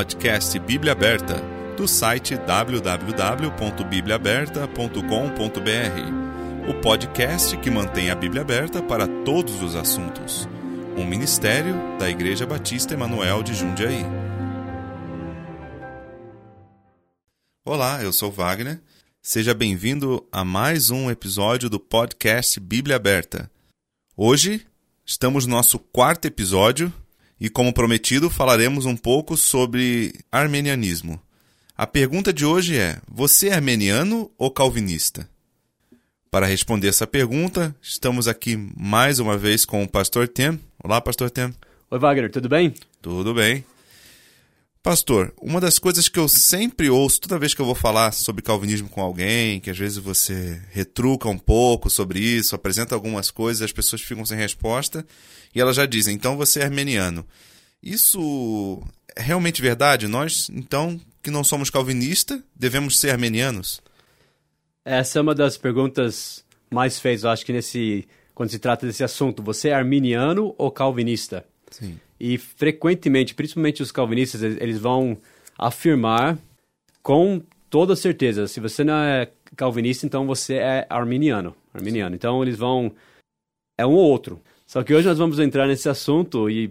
podcast Bíblia Aberta, do site www.bibliaaberta.com.br. O podcast que mantém a Bíblia aberta para todos os assuntos. Um ministério da Igreja Batista Emanuel de Jundiaí. Olá, eu sou Wagner. Seja bem-vindo a mais um episódio do podcast Bíblia Aberta. Hoje estamos no nosso quarto episódio e, como prometido, falaremos um pouco sobre armenianismo. A pergunta de hoje é: você é armeniano ou calvinista? Para responder essa pergunta, estamos aqui mais uma vez com o pastor Tem. Olá, pastor Tem. Oi, Wagner, tudo bem? Tudo bem. Pastor, uma das coisas que eu sempre ouço toda vez que eu vou falar sobre calvinismo com alguém, que às vezes você retruca um pouco sobre isso, apresenta algumas coisas, as pessoas ficam sem resposta e elas já dizem, então você é armeniano. Isso é realmente verdade? Nós, então, que não somos calvinistas, devemos ser armenianos? Essa é uma das perguntas mais feitas, eu acho que nesse quando se trata desse assunto. Você é arminiano ou calvinista? Sim. E frequentemente, principalmente os calvinistas, eles vão afirmar com toda certeza, se você não é calvinista, então você é arminiano. arminiano. Então eles vão é um ou outro. Só que hoje nós vamos entrar nesse assunto e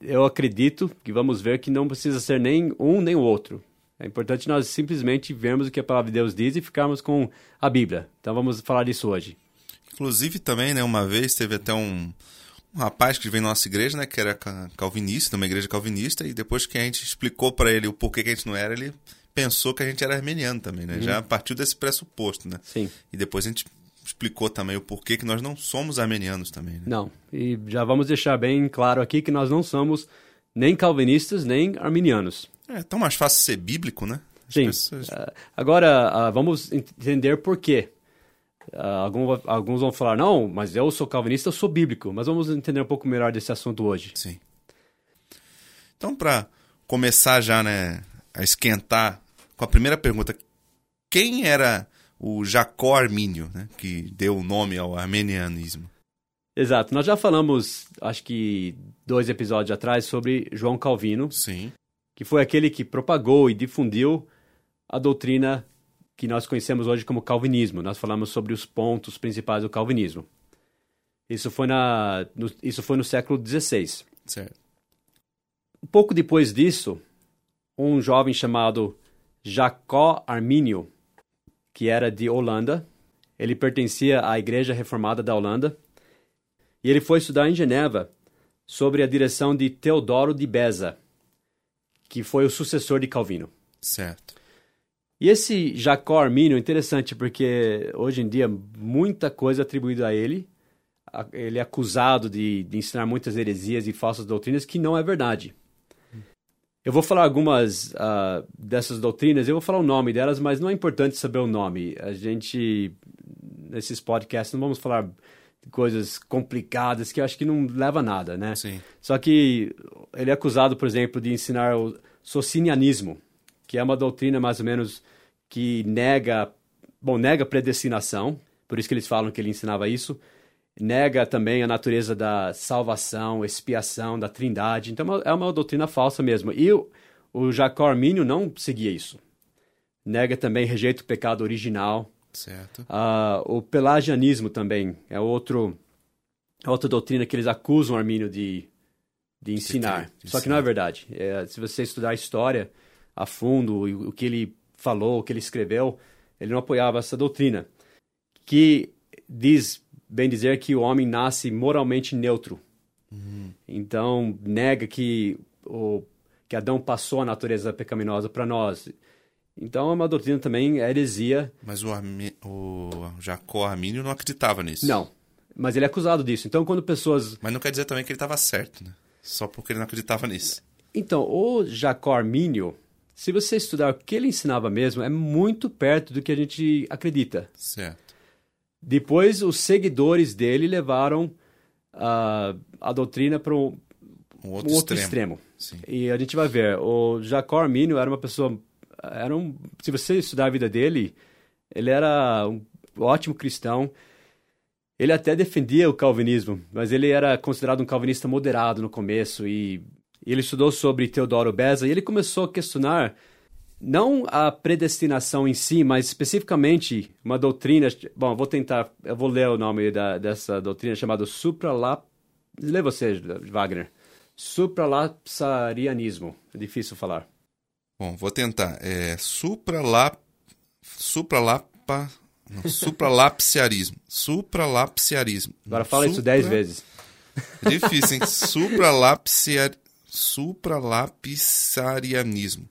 eu acredito que vamos ver que não precisa ser nem um nem o outro. É importante nós simplesmente vermos o que a palavra de Deus diz e ficarmos com a Bíblia. Então vamos falar disso hoje. Inclusive também, né, uma vez teve até um um rapaz que veio na nossa igreja, né, que era calvinista, numa igreja calvinista, e depois que a gente explicou para ele o porquê que a gente não era, ele pensou que a gente era armeniano também, né? Uhum. Já partiu desse pressuposto, né? Sim. E depois a gente explicou também o porquê que nós não somos armenianos também, né? Não. E já vamos deixar bem claro aqui que nós não somos nem calvinistas, nem arminianos. É tão mais fácil ser bíblico, né? As Sim. Pessoas... Uh, agora, uh, vamos entender por quê. Uh, alguns, alguns vão falar, não, mas eu sou calvinista, eu sou bíblico. Mas vamos entender um pouco melhor desse assunto hoje. Sim. Então, para começar já né, a esquentar com a primeira pergunta, quem era o Jacó Armínio, né, que deu o nome ao armenianismo? Exato. Nós já falamos, acho que dois episódios atrás, sobre João Calvino. Sim. Que foi aquele que propagou e difundiu a doutrina que nós conhecemos hoje como calvinismo. Nós falamos sobre os pontos principais do calvinismo. Isso foi, na, no, isso foi no século XVI. Certo. Um pouco depois disso, um jovem chamado Jacó Armínio, que era de Holanda, ele pertencia à Igreja Reformada da Holanda, e ele foi estudar em Geneva sobre a direção de Teodoro de Beza, que foi o sucessor de Calvino. Certo. E esse Jacó Armínio é interessante porque hoje em dia muita coisa é atribuída a ele. Ele é acusado de, de ensinar muitas heresias e falsas doutrinas que não é verdade. Eu vou falar algumas uh, dessas doutrinas, eu vou falar o nome delas, mas não é importante saber o nome. A gente, nesses podcasts, não vamos falar coisas complicadas que eu acho que não leva a nada, né? Sim. Só que ele é acusado, por exemplo, de ensinar o socinianismo, que é uma doutrina mais ou menos que nega, bom, nega predestinação, por isso que eles falam que ele ensinava isso, nega também a natureza da salvação, expiação, da trindade, então é uma é doutrina falsa mesmo. E o, o Jacó Armínio não seguia isso. Nega também, rejeita o pecado original. Certo. Uh, o pelagianismo também é outro, é outra doutrina que eles acusam Armínio de, de ensinar. De Só que não é verdade. É, se você estudar a história a fundo, o, o que ele falou, o que ele escreveu, ele não apoiava essa doutrina, que diz, bem dizer, que o homem nasce moralmente neutro. Uhum. Então, nega que, o, que Adão passou a natureza pecaminosa para nós. Então, é uma doutrina também, é heresia. Mas o, Armi, o Jacó Armínio não acreditava nisso. Não, mas ele é acusado disso. Então, quando pessoas... Mas não quer dizer também que ele estava certo, né? Só porque ele não acreditava nisso. Então, o Jacó Armínio, se você estudar o que ele ensinava mesmo, é muito perto do que a gente acredita. Certo. Depois, os seguidores dele levaram uh, a doutrina para um, um, outro, um outro extremo. extremo. E a gente vai ver, o Jacó Armínio era uma pessoa... Era um, se você estudar a vida dele, ele era um ótimo cristão. Ele até defendia o calvinismo, mas ele era considerado um calvinista moderado no começo e Ele estudou sobre Teodoro Beza e ele começou a questionar não a predestinação em si, mas especificamente uma doutrina. Bom, vou tentar, eu vou ler o nome da, dessa doutrina chamada supralap. Lê você, Wagner. Supralapsarianismo. É difícil falar. Bom, vou tentar. É supralap, supralapa, não, supralapsiarismo. Supralapsiarismo. Agora fala Supra... isso dez vezes. Difícil, hein? Supralapsiar... Supralapsarianismo.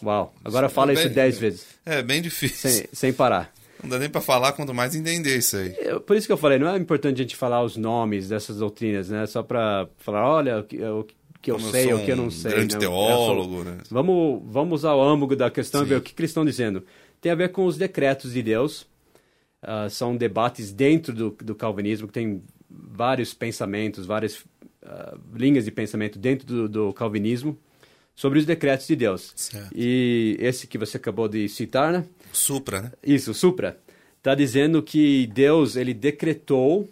Uau, agora fala bem, isso dez vezes. É, bem difícil. Sem, sem parar. Não dá nem para falar, quanto mais entender isso aí. Por isso que eu falei, não é importante a gente falar os nomes dessas doutrinas, né? Só para falar, olha, o que, o que eu sei, o que eu não sei. Um grande né? teólogo, né? Vamos, vamos ao âmago da questão Sim. e ver o que, que eles estão dizendo. Tem a ver com os decretos de Deus. Uh, são debates dentro do, do calvinismo que tem vários pensamentos, várias uh, linhas de pensamento dentro do, do calvinismo sobre os decretos de Deus. Certo. E esse que você acabou de citar, né? Supra, né? Isso, Supra. Está dizendo que Deus, ele decretou,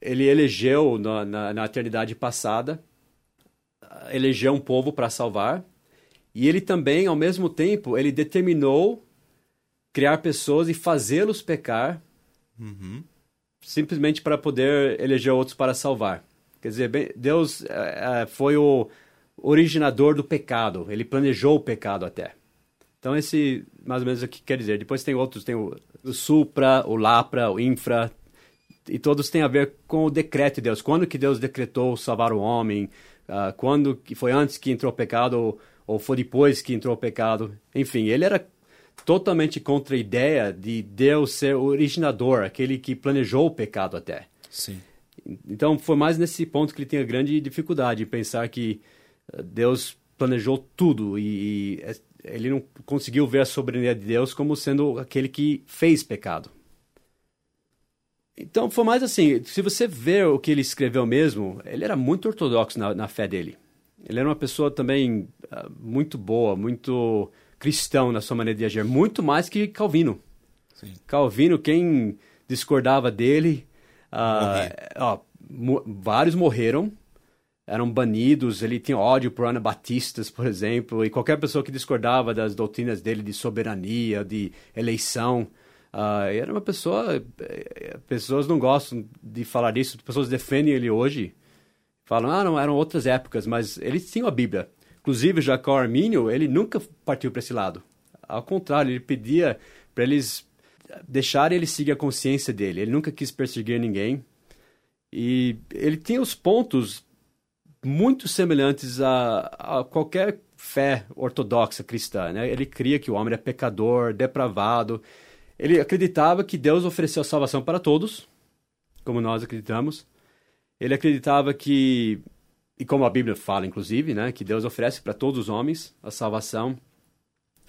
ele elegeu na, na, na eternidade passada, elegeu um povo para salvar, e ele também, ao mesmo tempo, ele determinou criar pessoas e fazê-los pecar, uhum. simplesmente para poder eleger outros para salvar. Quer dizer, Deus é, foi o originador do pecado. Ele planejou o pecado até. Então, esse, mais ou menos, é o que quer dizer. Depois tem outros, tem o, o supra, o lapra, o infra, e todos têm a ver com o decreto de Deus. Quando que Deus decretou salvar o homem? Uh, quando que foi antes que entrou o pecado ou, ou foi depois que entrou o pecado? Enfim, ele era totalmente contra a ideia de Deus ser o originador, aquele que planejou o pecado até. Sim. Então, foi mais nesse ponto que ele tem a grande dificuldade, pensar que Deus planejou tudo e, e ele não conseguiu ver a soberania de Deus como sendo aquele que fez pecado. Então foi mais assim, se você ver o que ele escreveu mesmo, ele era muito ortodoxo na, na fé dele. Ele era uma pessoa também uh, muito boa, muito cristão na sua maneira de agir, muito mais que Calvino. Sim. Calvino, quem discordava dele, uh, mo vários morreram, eram banidos, ele tinha ódio por anabatistas, por exemplo, e qualquer pessoa que discordava das doutrinas dele de soberania, de eleição, uh, era uma pessoa... Eh, pessoas não gostam de falar disso, pessoas defendem ele hoje, falam, ah, não, eram outras épocas, mas eles tinham a Bíblia. Inclusive, Jacó Armínio, ele nunca partiu para esse lado. Ao contrário, ele pedia para eles deixarem ele seguir a consciência dele. Ele nunca quis perseguir ninguém. E ele tinha os pontos muito semelhantes a, a qualquer fé ortodoxa cristã. Né? Ele cria que o homem é pecador, depravado. Ele acreditava que Deus ofereceu a salvação para todos, como nós acreditamos. Ele acreditava que, e como a Bíblia fala, inclusive, né, que Deus oferece para todos os homens a salvação.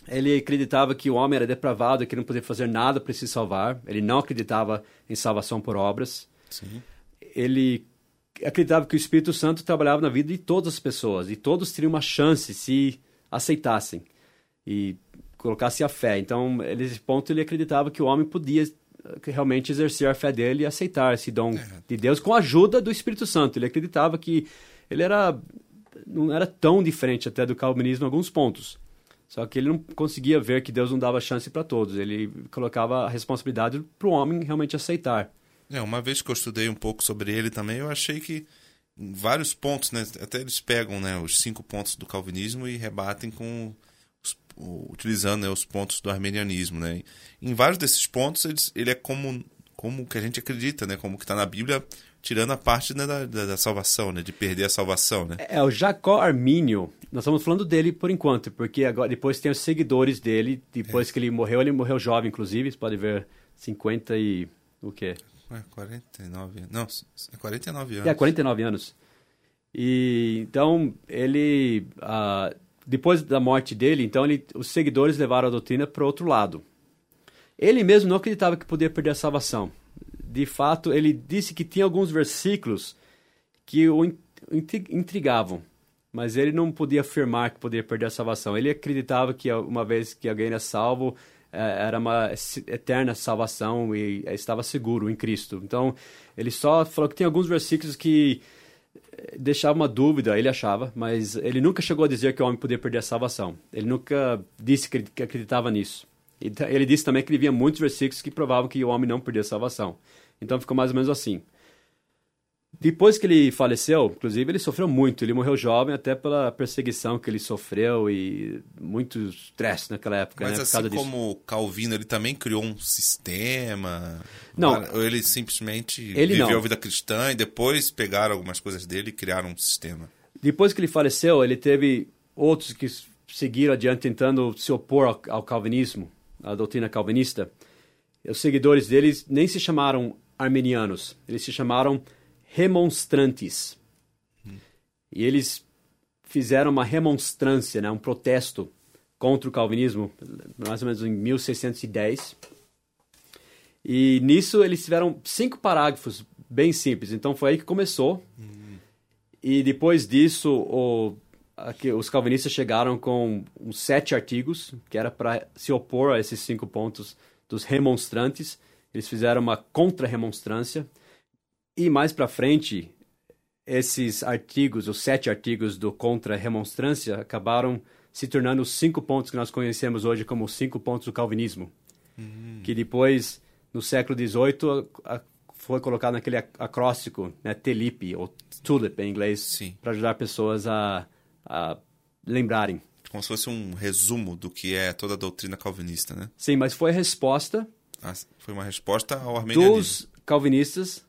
Ele acreditava que o homem era depravado e que não podia fazer nada para se salvar. Ele não acreditava em salvação por obras. Sim. Ele acreditava que o Espírito Santo trabalhava na vida de todas as pessoas e todos teriam uma chance se aceitassem e colocassem a fé. Então, nesse ponto, ele acreditava que o homem podia eh, realmente exercer a fé dele e aceitar esse dom é. de Deus com a ajuda do Espírito Santo. Ele acreditava que ele era não era tão diferente até do calvinismo em alguns pontos. Só que ele não conseguia ver que Deus não dava chance para todos. Ele colocava a responsabilidade para o homem realmente aceitar. É, uma vez que eu estudei um pouco sobre ele também, eu achei que vários pontos, né, até eles pegam né, os cinco pontos do calvinismo e rebatem com os, utilizando né, os pontos do armenianismo, né? Em vários desses pontos eles, ele é como como que a gente acredita, né? Como que está na Bíblia, tirando a parte né, da, da, da, salvação, né? De perder a salvação, né? É, o Jacó Armínio, nós estamos falando dele por enquanto, porque agora depois tem os seguidores dele, depois é. que ele morreu, ele morreu jovem, inclusive, você pode ver 50 e... o quê? É, 49 Não, é 49 anos. É, 49 anos. E então ele. Uh, depois da morte dele, então ele, os seguidores levaram a doutrina para outro lado. Ele mesmo não acreditava que podia perder a salvação. De fato, ele disse que tinha alguns versículos que o intrigavam, mas ele não podia afirmar que podia perder a salvação. Ele acreditava que uma vez que alguém é salvo, é, era uma eterna salvação e estava seguro em Cristo. Então, ele só falou que tem alguns versículos que deixava uma dúvida, ele achava, mas ele nunca chegou a dizer que o homem podia perder a salvação. Ele nunca disse que acreditava nisso. Ele disse também que ele via muitos versículos que provavam que o homem não perdia a salvação. Então ficou mais ou menos assim. Depois que ele faleceu, inclusive, ele sofreu muito. Ele morreu jovem até pela perseguição que ele sofreu e muito estresse naquela época. Mas né, assim como Calvino, ele também criou um sistema? Não. Ou ele simplesmente ele viveu não. a vida cristã e depois pegaram algumas coisas dele e criaram um sistema? Depois que ele faleceu, ele teve outros que seguiram adiante tentando se opor ao, ao calvinismo, à doutrina calvinista. Os seguidores deles nem se chamaram armenianos, eles se chamaram remonstrantes. E eles fizeram uma remonstrância, né, um protesto contra o calvinismo, mais ou menos em 1610. E nisso eles tiveram cinco parágrafos bem simples. Então foi aí que começou. E depois disso, o, aqui, os calvinistas chegaram com uns sete artigos, que era para se opor a esses cinco pontos dos remonstrantes. Eles fizeram uma contra-remonstrância. E mais para frente, esses artigos, os sete artigos do contra-remonstrância, acabaram se tornando os cinco pontos que nós conhecemos hoje como os cinco pontos do calvinismo. Que depois, no século XVIII, foi colocado naquele acróstico, né, TELIP, ou TULIP em inglês, para ajudar pessoas a, a lembrarem. Como se fosse um resumo do que é toda a doutrina calvinista, né? Sim, mas foi a resposta... Ah, foi uma resposta ao armenianismo. Dos calvinistas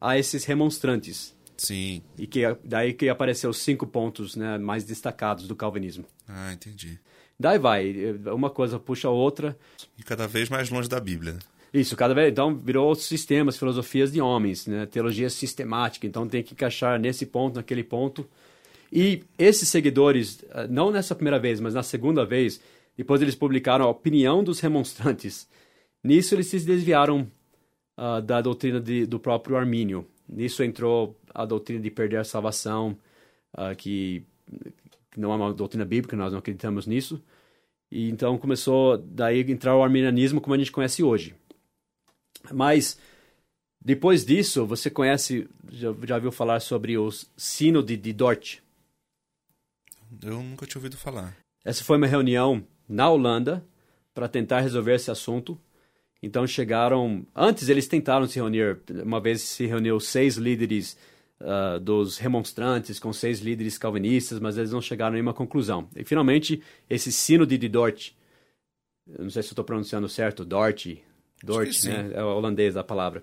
a esses remonstrantes. Sim. E que daí que apareceu os cinco pontos né, mais destacados do calvinismo. Ah, entendi. Daí vai, uma coisa puxa a outra. E cada vez mais longe da Bíblia. né? Isso, cada vez. Então virou outros sistemas, filosofias de homens, né? teologia sistemática. Então tem que encaixar nesse ponto, naquele ponto. E esses seguidores, não nessa primeira vez, mas na segunda vez, depois eles publicaram a opinião dos remonstrantes. Nisso eles se desviaram uh, da doutrina de, do próprio Armínio. Nisso entrou a doutrina de perder a salvação, uh, que, que, não é uma doutrina bíblica, nós não acreditamos nisso. E então começou daí entrar o arminianismo como a gente conhece hoje. Mas depois disso, você conhece, já, já viu falar sobre o Sínodo de Dort? Eu nunca tinha ouvido falar. Essa foi uma reunião na Holanda para tentar resolver esse assunto. Então chegaram. Antes eles tentaram se reunir. Uma vez se reuniu seis líderes uh, dos remonstrantes com seis líderes calvinistas, mas eles não chegaram a nenhuma conclusão. E finalmente esse sínodo de Dort. Não sei se estou pronunciando certo, Dort. Dort, né? É holandês a palavra.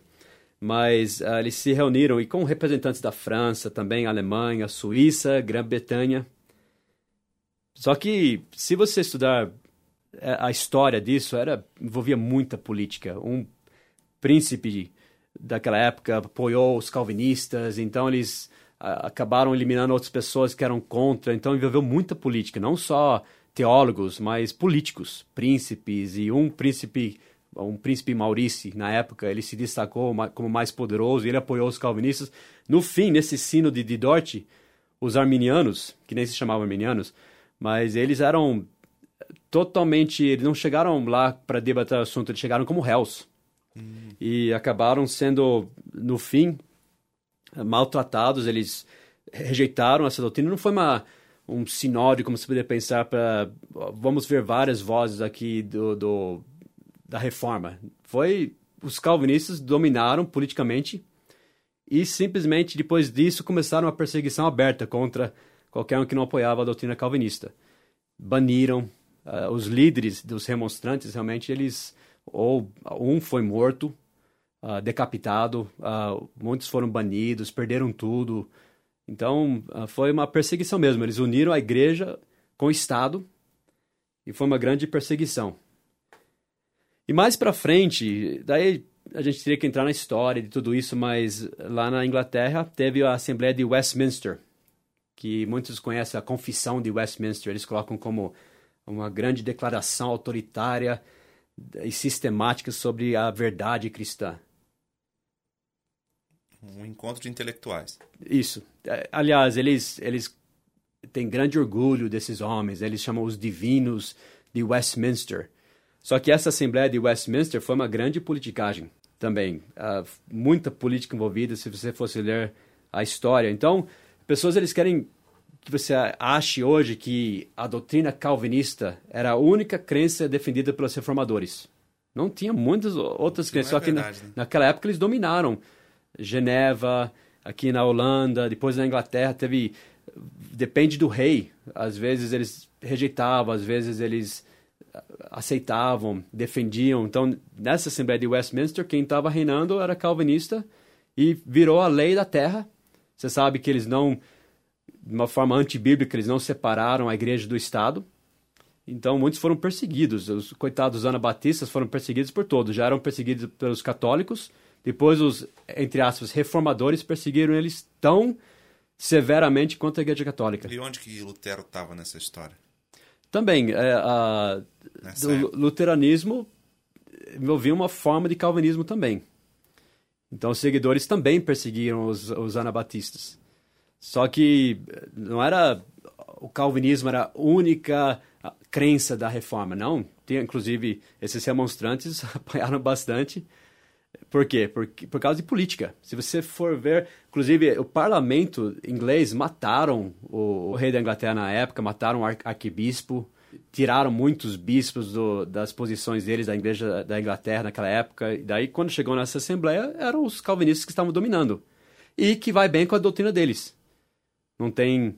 Mas uh, eles se reuniram e com representantes da França, também Alemanha, Suíça, Grã-Bretanha. Só que se você estudar a história disso era envolvia muita política. Um príncipe daquela época apoiou os calvinistas, então eles acabaram eliminando outras pessoas que eram contra. Então envolveu muita política, não só teólogos, mas políticos, príncipes e um príncipe um príncipe Maurice, na época, ele se destacou como mais poderoso e ele apoiou os calvinistas. No fim, nesse sino de, de Dort, os arminianos, que nem se chamavam arminianos, mas eles eram totalmente. Eles não chegaram lá para debater o assunto, eles chegaram como réus. Hum. E acabaram sendo, no fim, maltratados. Eles rejeitaram essa doutrina. Não foi uma, um sinódio, como você poderia pensar, para. Vamos ver várias vozes aqui do, do, da reforma. Foi. Os calvinistas dominaram politicamente e simplesmente depois disso começaram uma perseguição aberta contra qualquer um que não apoiava a doutrina calvinista. Baniram, Uh, os líderes dos remonstrantes realmente eles ou um foi morto uh, decapitado uh, muitos foram banidos perderam tudo. Então foi uma perseguição mesmo. Eles uniram a igreja com o estado e foi uma grande perseguição. E mais para frente daí a gente teria que entrar na história de tudo isso mas lá na Inglaterra teve a Assembleia de Westminster que muitos conhecem a Confissão de Westminster eles colocam como uma grande declaração autoritária e sistemática sobre a verdade cristã. Um encontro de intelectuais. Isso. Aliás, eles, eles têm grande orgulho desses homens. Eles chamam os divinos de Westminster. Só que essa Assembleia de Westminster foi uma grande politicagem também. Uh, muita política envolvida. Se você fosse ler a história. Então, pessoas eles querem que você ache hoje que a doutrina calvinista era a única crença defendida pelos reformadores. Não tinha muitas outras crenças, é só verdade, que na, né? naquela época eles dominaram Geneva, aqui na Holanda, depois na Inglaterra teve depende do rei. Às vezes eles rejeitavam, às vezes eles aceitavam, defendiam. Então, nessa Assembleia de Westminster, quem estava reinando era calvinista e virou a lei da terra. Você sabe que eles não de uma forma antibíblica, eles não separaram a igreja do Estado. Então, muitos foram perseguidos. Os coitados anabatistas foram perseguidos por todos. Já eram perseguidos pelos católicos. Depois, os, entre aspas, reformadores perseguiram eles tão severamente quanto a igreja católica. E onde que Lutero estava nessa história? Também, é, a, o luteranismo envolvia uma forma de calvinismo também. Então, os seguidores também perseguiram os, os anabatistas. Só que não era o calvinismo era a única crença da reforma, não. Tinha, inclusive, esses remonstrantes apanharam bastante. Por quê? Por, por causa de política. Se você for ver, inclusive, o parlamento inglês mataram o, o rei da Inglaterra na época, mataram o arquebispo, tiraram muitos bispos do, das posições deles da igreja da Inglaterra naquela época. E daí, quando chegou nessa assembleia, eram os calvinistas que estavam dominando. E que vai bem com a doutrina deles não tem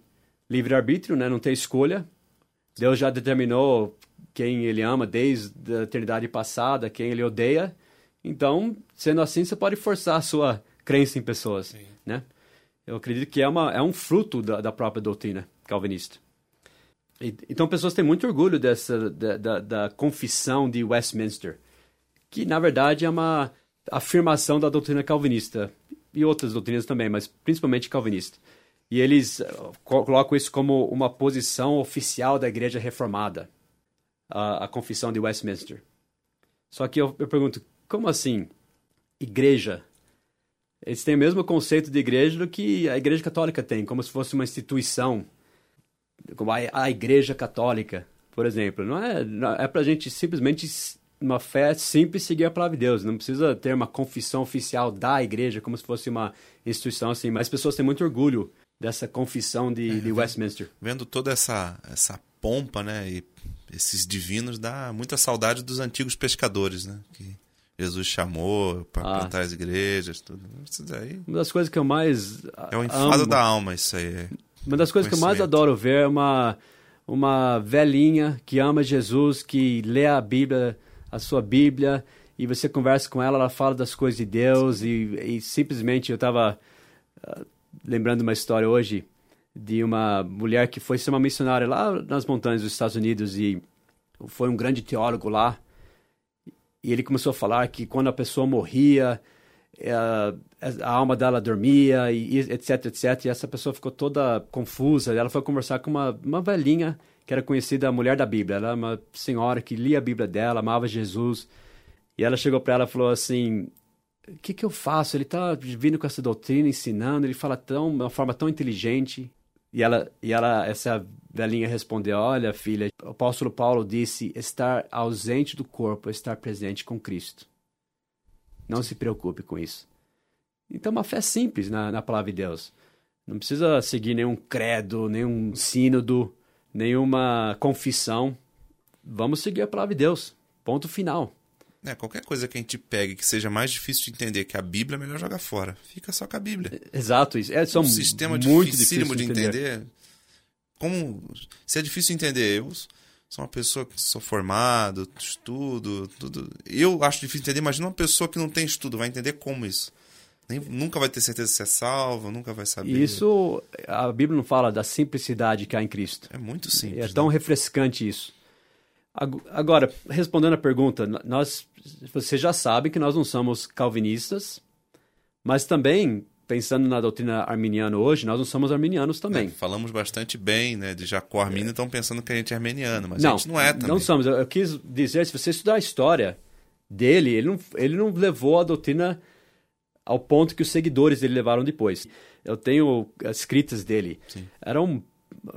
livre-arbítrio, né? não tem escolha. Deus já determinou quem ele ama desde a eternidade passada, quem ele odeia. Então, sendo assim, você pode forçar a sua crença em pessoas, Sim. né? Eu acredito que é, uma, é um fruto da, da própria doutrina calvinista. Então, pessoas têm muito orgulho dessa da, da, da confissão de Westminster, que, na verdade, é uma afirmação da doutrina calvinista e outras doutrinas também, mas principalmente calvinista. E eles eh, colocam isso como uma posição oficial da Igreja Reformada, a, a Confissão de Westminster. Só que eu, eu pergunto, como assim? Igreja? Eles têm o mesmo conceito de igreja do que a Igreja Católica tem, como se fosse uma instituição, como a, a Igreja Católica, por exemplo. Não é, não, é para a gente simplesmente uma fé simples seguir a palavra de Deus. Não precisa ter uma confissão oficial da igreja, como se fosse uma instituição assim. Mas as pessoas têm muito orgulho dessa confissão de, é, de Westminster. Vendo toda essa, essa pompa, né, e esses divinos, dá muita saudade dos antigos pescadores, né, que Jesus chamou para ah. plantar as igrejas, tudo. Isso daí... Uma das coisas que eu mais É o enfado amo, da alma isso aí. Uma das coisas que eu mais adoro ver é uma, uma velhinha que ama Jesus, que lê a Bíblia, a sua Bíblia, e você conversa com ela, ela fala das coisas de Deus, e, e simplesmente eu estava uh, lembrando uma história hoje de uma mulher que foi ser uma missionária lá nas montanhas dos Estados Unidos e foi um grande teólogo lá. E ele começou a falar que quando a pessoa morria, a, alma dela dormia, e, etc, etc. E essa pessoa ficou toda confusa. Ela foi conversar com uma, uma velhinha que era conhecida a mulher da Bíblia. Ela era uma senhora que lia a Bíblia dela, amava Jesus. E ela chegou para ela e falou assim: o que, que eu faço? Ele está vindo com essa doutrina, ensinando, ele fala tão, de uma forma tão inteligente. E ela, e ela, essa velhinha respondeu: Olha, filha, o apóstolo Paulo disse: estar ausente do corpo, estar presente com Cristo. Não se preocupe com isso. Então, uma fé simples na, na palavra de Deus. Não precisa seguir nenhum credo, nenhum sínodo, nenhuma confissão. Vamos seguir a palavra de Deus. Ponto final. É, qualquer coisa que a gente pegue que seja mais difícil de entender que a Bíblia, é melhor jogar fora. Fica só com a Bíblia. Exato, isso. É, são um sistema muito dificílimo de entender. de entender. Como se é difícil de entender, eu sou uma pessoa que sou formado, estudo, tudo. Eu acho difícil de entender, imagina uma pessoa que não tem estudo, vai entender como isso. Nem, nunca vai ter certeza se é salvo, nunca vai saber. Isso, a Bíblia não fala da simplicidade que há em Cristo. É muito simples. É tão né? refrescante isso. Agora, respondendo a pergunta, nós, você já sabe que nós não somos calvinistas, mas também, pensando na doutrina arminiana hoje, nós não somos arminianos também. É, falamos bastante bem né, de Jacó Armínio, estão pensando que a gente é armeniano, mas não, a gente não é também. Não somos. Eu quis dizer, se você estudar a história dele, ele não, ele não levou a doutrina ao ponto que os seguidores dele levaram depois. Eu tenho escritas dele. Sim. Eram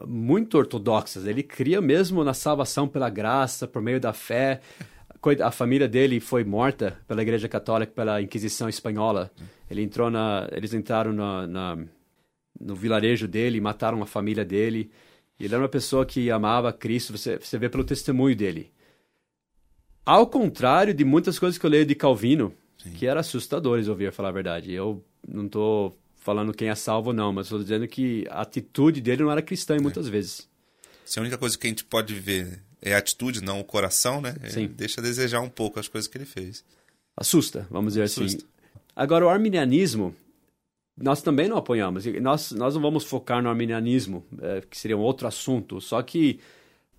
muito ortodoxas. Ele cria mesmo na salvação pela graça, por meio da fé. A família dele foi morta pela Igreja Católica, pela Inquisição Espanhola. Ele entrou na, eles entraram na, na no vilarejo dele, mataram a família dele. Ele era uma pessoa que amava Cristo, você, você vê pelo testemunho dele. Ao contrário de muitas coisas que eu leio de Calvino, Sim. que eram assustadores, ouvir falar a verdade. Eu não estou falando quem é salvo, não, mas estou dizendo que a atitude dele não era cristã é. muitas vezes. Se a única coisa que a gente pode ver é a atitude, não o coração, né? Sim. deixa a desejar um pouco as coisas que ele fez. Assusta, vamos dizer assim. Assusta. assim. Agora, o arminianismo, nós também não apoiamos. Nós, nós não vamos focar no arminianismo, é, que seria um outro assunto. Só que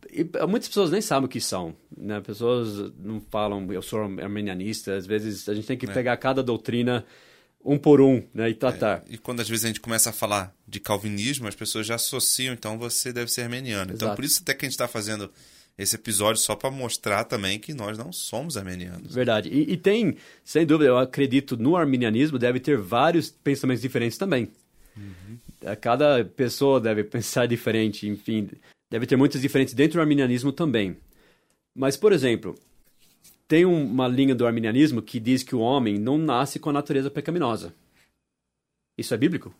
e, muitas pessoas nem sabem o que são. Né? Pessoas não falam, eu sou arminianista. Às vezes a gente tem que é. pegar cada doutrina um por um né, e tratar. É, e quando às vezes a gente começa a falar de calvinismo, as pessoas já associam, então você deve ser armeniano. Então, Exato. Então por isso até que a gente está fazendo esse episódio só para mostrar também que nós não somos armenianos. Verdade. E, e, tem, sem dúvida, eu acredito no arminianismo deve ter vários pensamentos diferentes também. Uhum. Cada pessoa deve pensar diferente, enfim, deve ter muitas diferentes dentro do arminianismo também. Mas, por exemplo, tem uma linha do arminianismo que diz que o homem não nasce com a natureza pecaminosa. Isso é bíblico?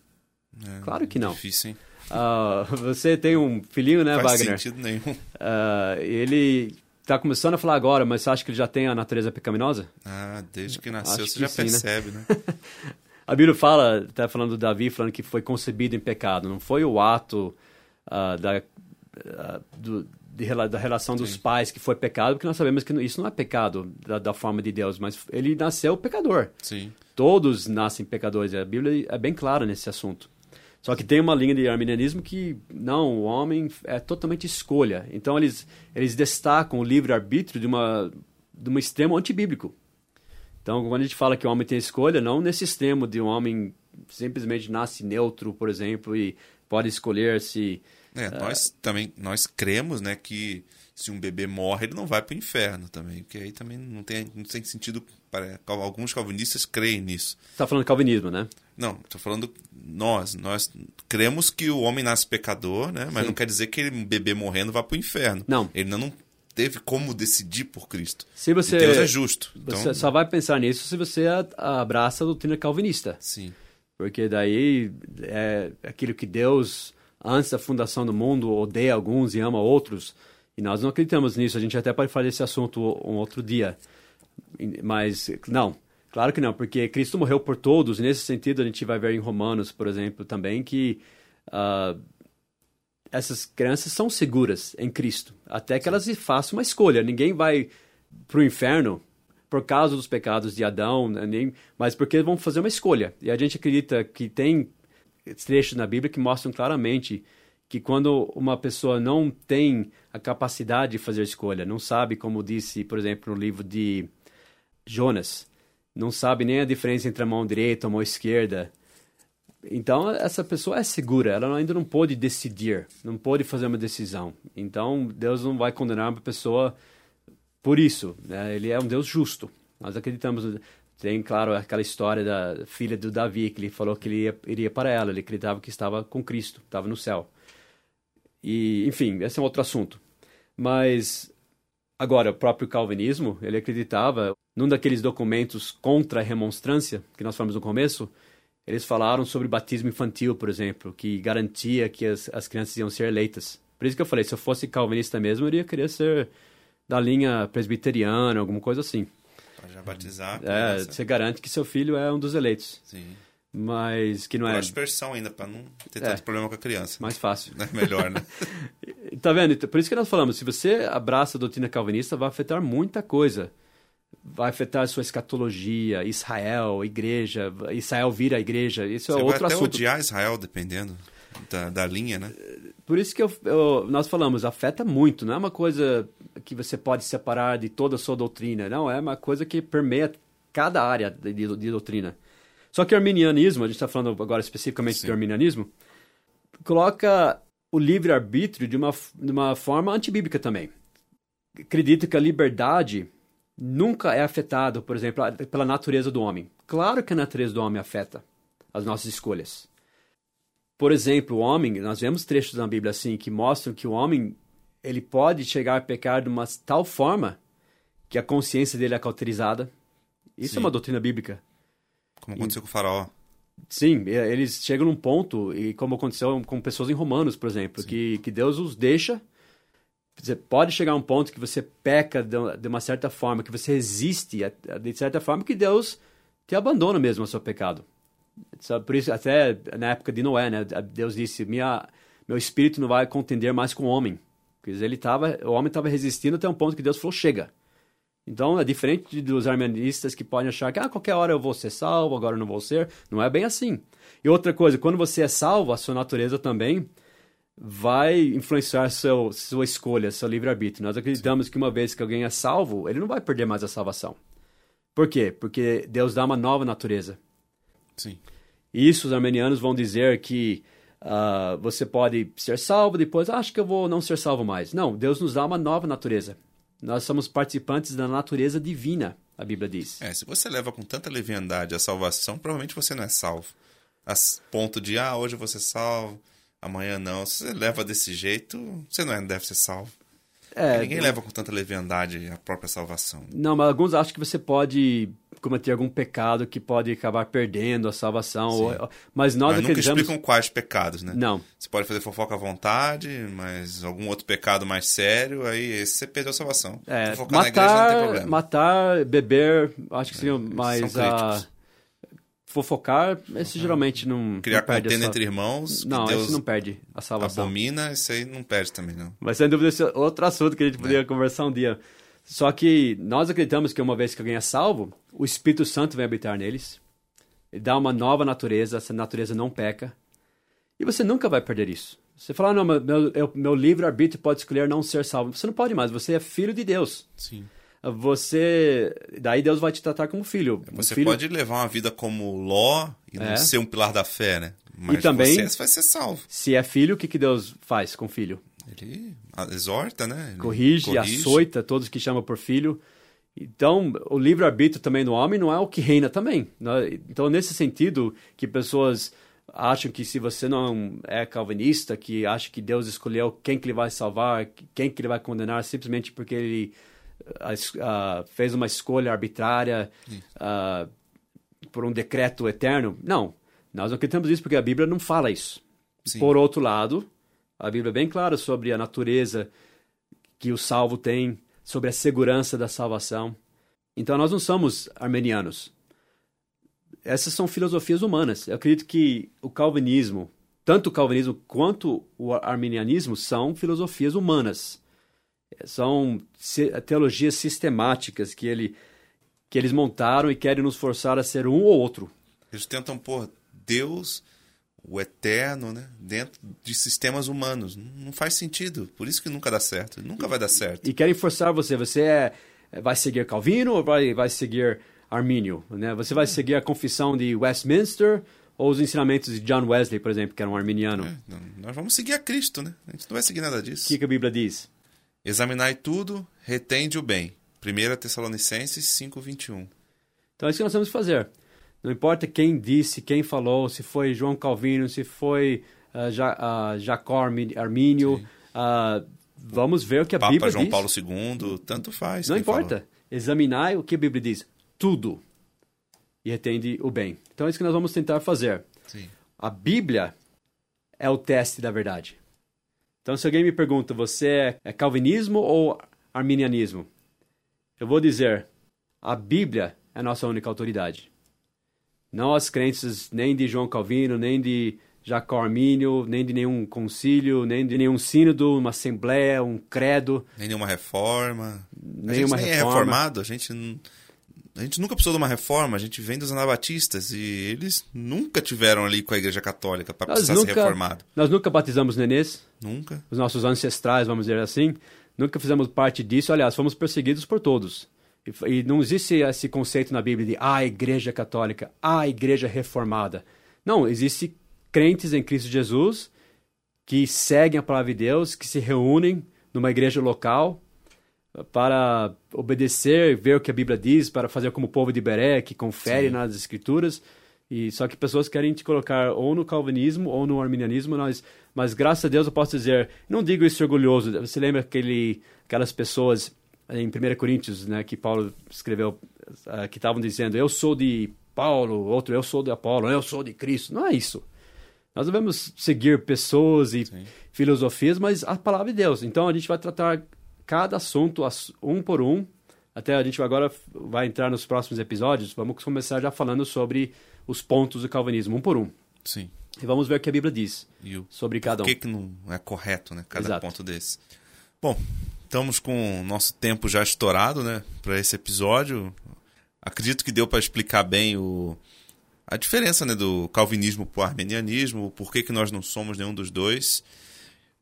É, claro que não. Difícil, hein? Uh, você tem um filhinho, né, Faz Wagner? Faz sentido nenhum. Uh, ele está começando a falar agora, mas você acha que ele já tem a natureza pecaminosa? Ah, desde que nasceu Acho você já sim, né? percebe, né? né? a Bíblia fala, está falando do Davi, falando que foi concebido em pecado. Não foi o ato uh, da, do, de, da relação dos sim. pais que foi pecado, porque nós sabemos que isso não é pecado da, da forma de Deus, mas ele nasceu pecador. Sim. Todos nascem pecadores. A Bíblia é bem clara nesse assunto. Só que tem uma linha de arminianismo que, não, o homem é totalmente escolha. Então, eles, eles destacam o livre-arbítrio de, uma, de um extremo antibíblico. Então, quando a gente fala que o homem tem escolha, não nesse extremo de um homem simplesmente nasce neutro, por exemplo, e pode escolher se... É, uh, nós também, nós cremos, né, que se um bebê morre, ele não vai para o inferno também, porque aí também não tem, não tem sentido para alguns calvinistas creem nisso. Está falando calvinismo, né? Não, estou falando nós. Nós cremos que o homem nasce pecador, né? Mas Sim. não quer dizer que ele, bebê morrendo vá para o inferno. Não. Ele não teve como decidir por Cristo. Se você, e Deus é justo. Você então... só vai pensar nisso se você abraça a doutrina calvinista. Sim. Porque daí é aquilo que Deus, antes da fundação do mundo, odeia alguns e ama outros. E nós não acreditamos nisso. A gente até pode falar desse assunto um outro dia. Mas, não. Claro que não, porque Cristo morreu por todos. E nesse sentido, a gente vai ver em Romanos, por exemplo, também que uh, essas crianças são seguras em Cristo. Até que elas façam uma escolha. Ninguém vai para o inferno por causa dos pecados de Adão, né, nem, mas porque vão fazer uma escolha. E a gente acredita que tem trechos na Bíblia que mostram claramente que quando uma pessoa não tem a capacidade de fazer escolha, não sabe, como disse, por exemplo, no livro de Jonas, não sabe nem a diferença entre a mão direita e a mão esquerda. Então, essa pessoa é segura, ela ainda não pode decidir, não pode fazer uma decisão. Então, Deus não vai condenar uma pessoa por isso. Né? Ele é um Deus justo. Nós acreditamos. Tem, claro, aquela história da filha do Davi, que ele falou que ele ia, iria para ela, ele acreditava que estava com Cristo, estava no céu. E, enfim, esse é um outro assunto. Mas Agora, o próprio calvinismo, ele acreditava, num daqueles documentos contra a remonstrância, que nós falamos no começo, eles falaram sobre batismo infantil, por exemplo, que garantia que as, as crianças iam ser eleitas. Por isso que eu falei, se eu fosse calvinista mesmo, eu iria querer ser da linha presbiteriana, alguma coisa assim. Para já batizar. É, você garante que seu filho é um dos eleitos. Sim mas que não é. aspersão ainda, para não ter é, tanto problema com a criança. Mais fácil. É melhor, né? tá vendo? Por isso que nós falamos, se você abraça a doutrina calvinista, vai afetar muita coisa. Vai afetar a sua escatologia, Israel, igreja, Israel vira a igreja. Isso é você outro vai até assunto. odiar Israel, dependendo da, da linha, né? Por isso que eu, eu, nós falamos, afeta muito. Não é uma coisa que você pode separar de toda a sua doutrina. Não, é uma coisa que permeia cada área de, de, de doutrina. Só que o arminianismo, a gente está falando agora especificamente Sim. do arminianismo, coloca o livre-arbítrio de uma, de uma forma antibíblica também. Acredita que a liberdade nunca é afetada, por exemplo, pela natureza do homem. Claro que a natureza do homem afeta as nossas escolhas. Por exemplo, o homem, nós vemos trechos na Bíblia assim que mostram que o homem ele pode chegar a pecar de uma tal forma que a consciência dele é cauterizada. Isso é Sim. é uma doutrina bíblica. Como aconteceu e... com o faraó. Sim, eles chegam num ponto, e como aconteceu com pessoas em Romanos, por exemplo, que, que Deus os deixa. Você pode chegar a um ponto que você peca de, uma certa forma, que você resiste de certa forma, que Deus te abandona mesmo ao seu pecado. Por isso, até na época de Noé, né, Deus disse: Minha, meu espírito não vai contender mais com o homem. Ele tava, o homem estava resistindo até um ponto que Deus falou: chega. Então é diferente dos armanistas que podem achar que ah, qualquer hora eu vou ser salvo, agora eu não vou ser. Não é bem assim. E outra coisa, quando você é salvo, a sua natureza também vai influenciar seu, sua escolha, seu livre-arbítrio. Nós acreditamos Sim. que uma vez que alguém é salvo, ele não vai perder mais a salvação. Por quê? Porque Deus dá uma nova natureza. Sim. Isso os armenianos vão dizer que uh, você pode ser salvo, depois ah, acho que eu vou não ser salvo mais. Não, Deus nos dá uma nova natureza. Nós somos participantes da natureza divina, a Bíblia diz. É, se você leva com tanta leviandade a salvação, provavelmente você não é salvo. A ponto de, ah, hoje você é salvo, amanhã não. Se você leva desse jeito, você não é, deve ser salvo. É, ninguém leva com tanta leviandade a própria salvação. Não, mas alguns acham que você pode cometer algum pecado que pode acabar perdendo a salvação. Ou, mas nós mas nunca explicam quais pecados, né? Não. Você pode fazer fofoca à vontade, mas algum outro pecado mais sério, aí esse você perdeu a salvação. É, matar, na igreja não tem problema. Matar, beber, acho que seria é, mais... a fofocar, esse uhum. geralmente não. Criar não contenda entre irmãos. Não, Deus esse não perde a salvação. Abomina, esse aí não perde também, não. Mas sem dúvida, esse é outro assunto que a gente poderia é. conversar um dia. Só que nós acreditamos que uma vez que alguém é salvo, o Espírito Santo vem habitar neles. Ele dá uma nova natureza, essa natureza não peca. E você nunca vai perder isso. Você fala, ah, não, meu, meu, meu livre-arbítrio pode escolher não ser salvo. Você não pode mais, você é filho de Deus. Sim você. Daí Deus vai te tratar como filho. Você filho... pode levar uma vida como Ló e não é. ser um pilar da fé, né? Mas e também, você vai ser salvo. Se é filho, o que, que Deus faz com filho? Ele exorta, né? Ele corrige, corrige, açoita todos que chamam por filho. Então, o livre-arbítrio também do homem não é o que reina também. Né? Então, nesse sentido, que pessoas acham que se você não é calvinista, que acha que Deus escolheu quem que ele vai salvar, quem que ele vai condenar, simplesmente porque ele uh, fez uma escolha arbitrária uh, por um decreto eterno. Não, nós não acreditamos nisso porque a Bíblia não fala isso. Sim. Por outro lado, a Bíblia é bem clara sobre a natureza que o salvo tem, sobre a segurança da salvação. Então nós não somos armenianos. Essas são filosofias humanas. Eu acredito que o calvinismo, tanto o calvinismo quanto o arminianismo, são filosofias humanas são teologias sistemáticas que, ele, que eles montaram e querem nos forçar a ser um ou outro. Eles tentam pôr Deus, o eterno, né, dentro de sistemas humanos. Não faz sentido. Por isso que nunca dá certo. Nunca vai dar certo. E querem forçar você. Você é, vai seguir Calvino ou vai, vai seguir Armínio? Né? Você vai seguir a confissão de Westminster ou os ensinamentos de John Wesley, por exemplo, que era um arminiano? É, nós vamos seguir a Cristo, né? A gente não vai seguir nada disso. O que, que a Bíblia diz? Examinai tudo, retende o bem. 1 Tessalonicenses 5:21. Então é isso que nós temos que fazer. Não importa quem disse, quem falou, se foi João Calvino, se foi uh, ja, uh, Jacó Armínio, uh, vamos ver o que a Papa Bíblia João diz. Paulo II, tanto faz. Não importa. Falou. Examinai o que a Bíblia diz. Tudo. E retende o bem. Então é isso que nós vamos tentar fazer. Sim. A Bíblia é o teste da verdade. Então, se alguém me pergunta, você é calvinismo ou arminianismo? Eu vou dizer, a Bíblia é a nossa única autoridade. Não as crenças nem de João Calvino, nem de Jacó Armínio, nem de nenhum concílio, nem de nenhum sínodo, uma assembleia, um credo. Nem nenhuma reforma. Nenhuma a gente nem é reforma. é reformado, a gente não a gente nunca precisou de uma reforma, a gente vem dos anabatistas e eles nunca tiveram ali com a Igreja Católica para precisar nunca, ser reformado. Nós nunca batizamos nenês. Nunca. Os nossos ancestrais, vamos dizer assim, nunca fizemos parte disso. Aliás, fomos perseguidos por todos. E, e não existe esse conceito na Bíblia de a ah, Igreja Católica, a ah, Igreja Reformada. Não, existe crentes em Cristo Jesus que seguem a palavra de Deus, que se reúnem numa igreja local para obedecer, ver o que a Bíblia diz, para fazer como o povo de Beré, que confere Sim. nas escrituras. E só que pessoas querem te colocar ou no calvinismo ou no arminianismo, nós, mas graças a Deus eu posso dizer, não digo isso orgulhoso. Você lembra aquele, aquelas pessoas em 1 Coríntios, né, que Paulo escreveu, uh, que estavam dizendo, eu sou de Paulo, outro eu sou de Apolo, eu sou de Cristo. Não é isso. Nós devemos seguir pessoas e Sim. filosofias, mas a palavra de Deus. Então a gente vai tratar cada assunto um por um. Até a gente agora vai entrar nos próximos episódios. Vamos começar já falando sobre os pontos do calvinismo, um por um. Sim. E vamos ver o que a Bíblia diz o, sobre cada um. Por que, que não é correto, né? Cada Exato. ponto desse. Bom, estamos com o nosso tempo já estourado, né? Para esse episódio. Acredito que deu para explicar bem o, a diferença né, do calvinismo para o armenianismo, por que, que nós não somos nenhum dos dois,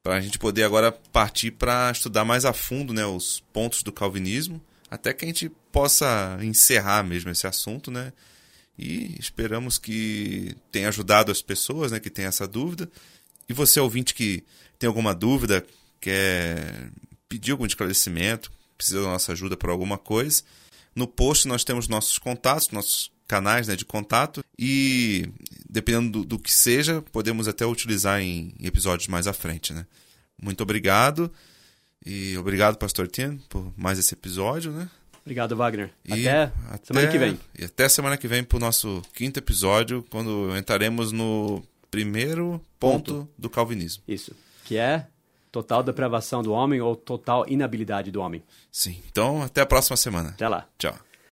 para a gente poder agora partir para estudar mais a fundo né, os pontos do calvinismo, até que a gente possa encerrar mesmo esse assunto, né? E esperamos que tenha ajudado as pessoas né, que têm essa dúvida. E você, ouvinte, que tem alguma dúvida, quer pedir algum esclarecimento, precisa da nossa ajuda por alguma coisa, no post nós temos nossos contatos, nossos canais né, de contato e, dependendo do, do, que seja, podemos até utilizar em episódios mais à frente. Né? Muito obrigado e obrigado, Pastor Tien, por mais esse episódio. Né? Obrigado, Wagner. Até, até, semana que vem. E até semana que vem para o nosso quinto episódio, quando entraremos no primeiro ponto, ponto do calvinismo. Isso. Que é total depravação do homem ou total inabilidade do homem. Sim. Então, até a próxima semana. Até lá. Tchau.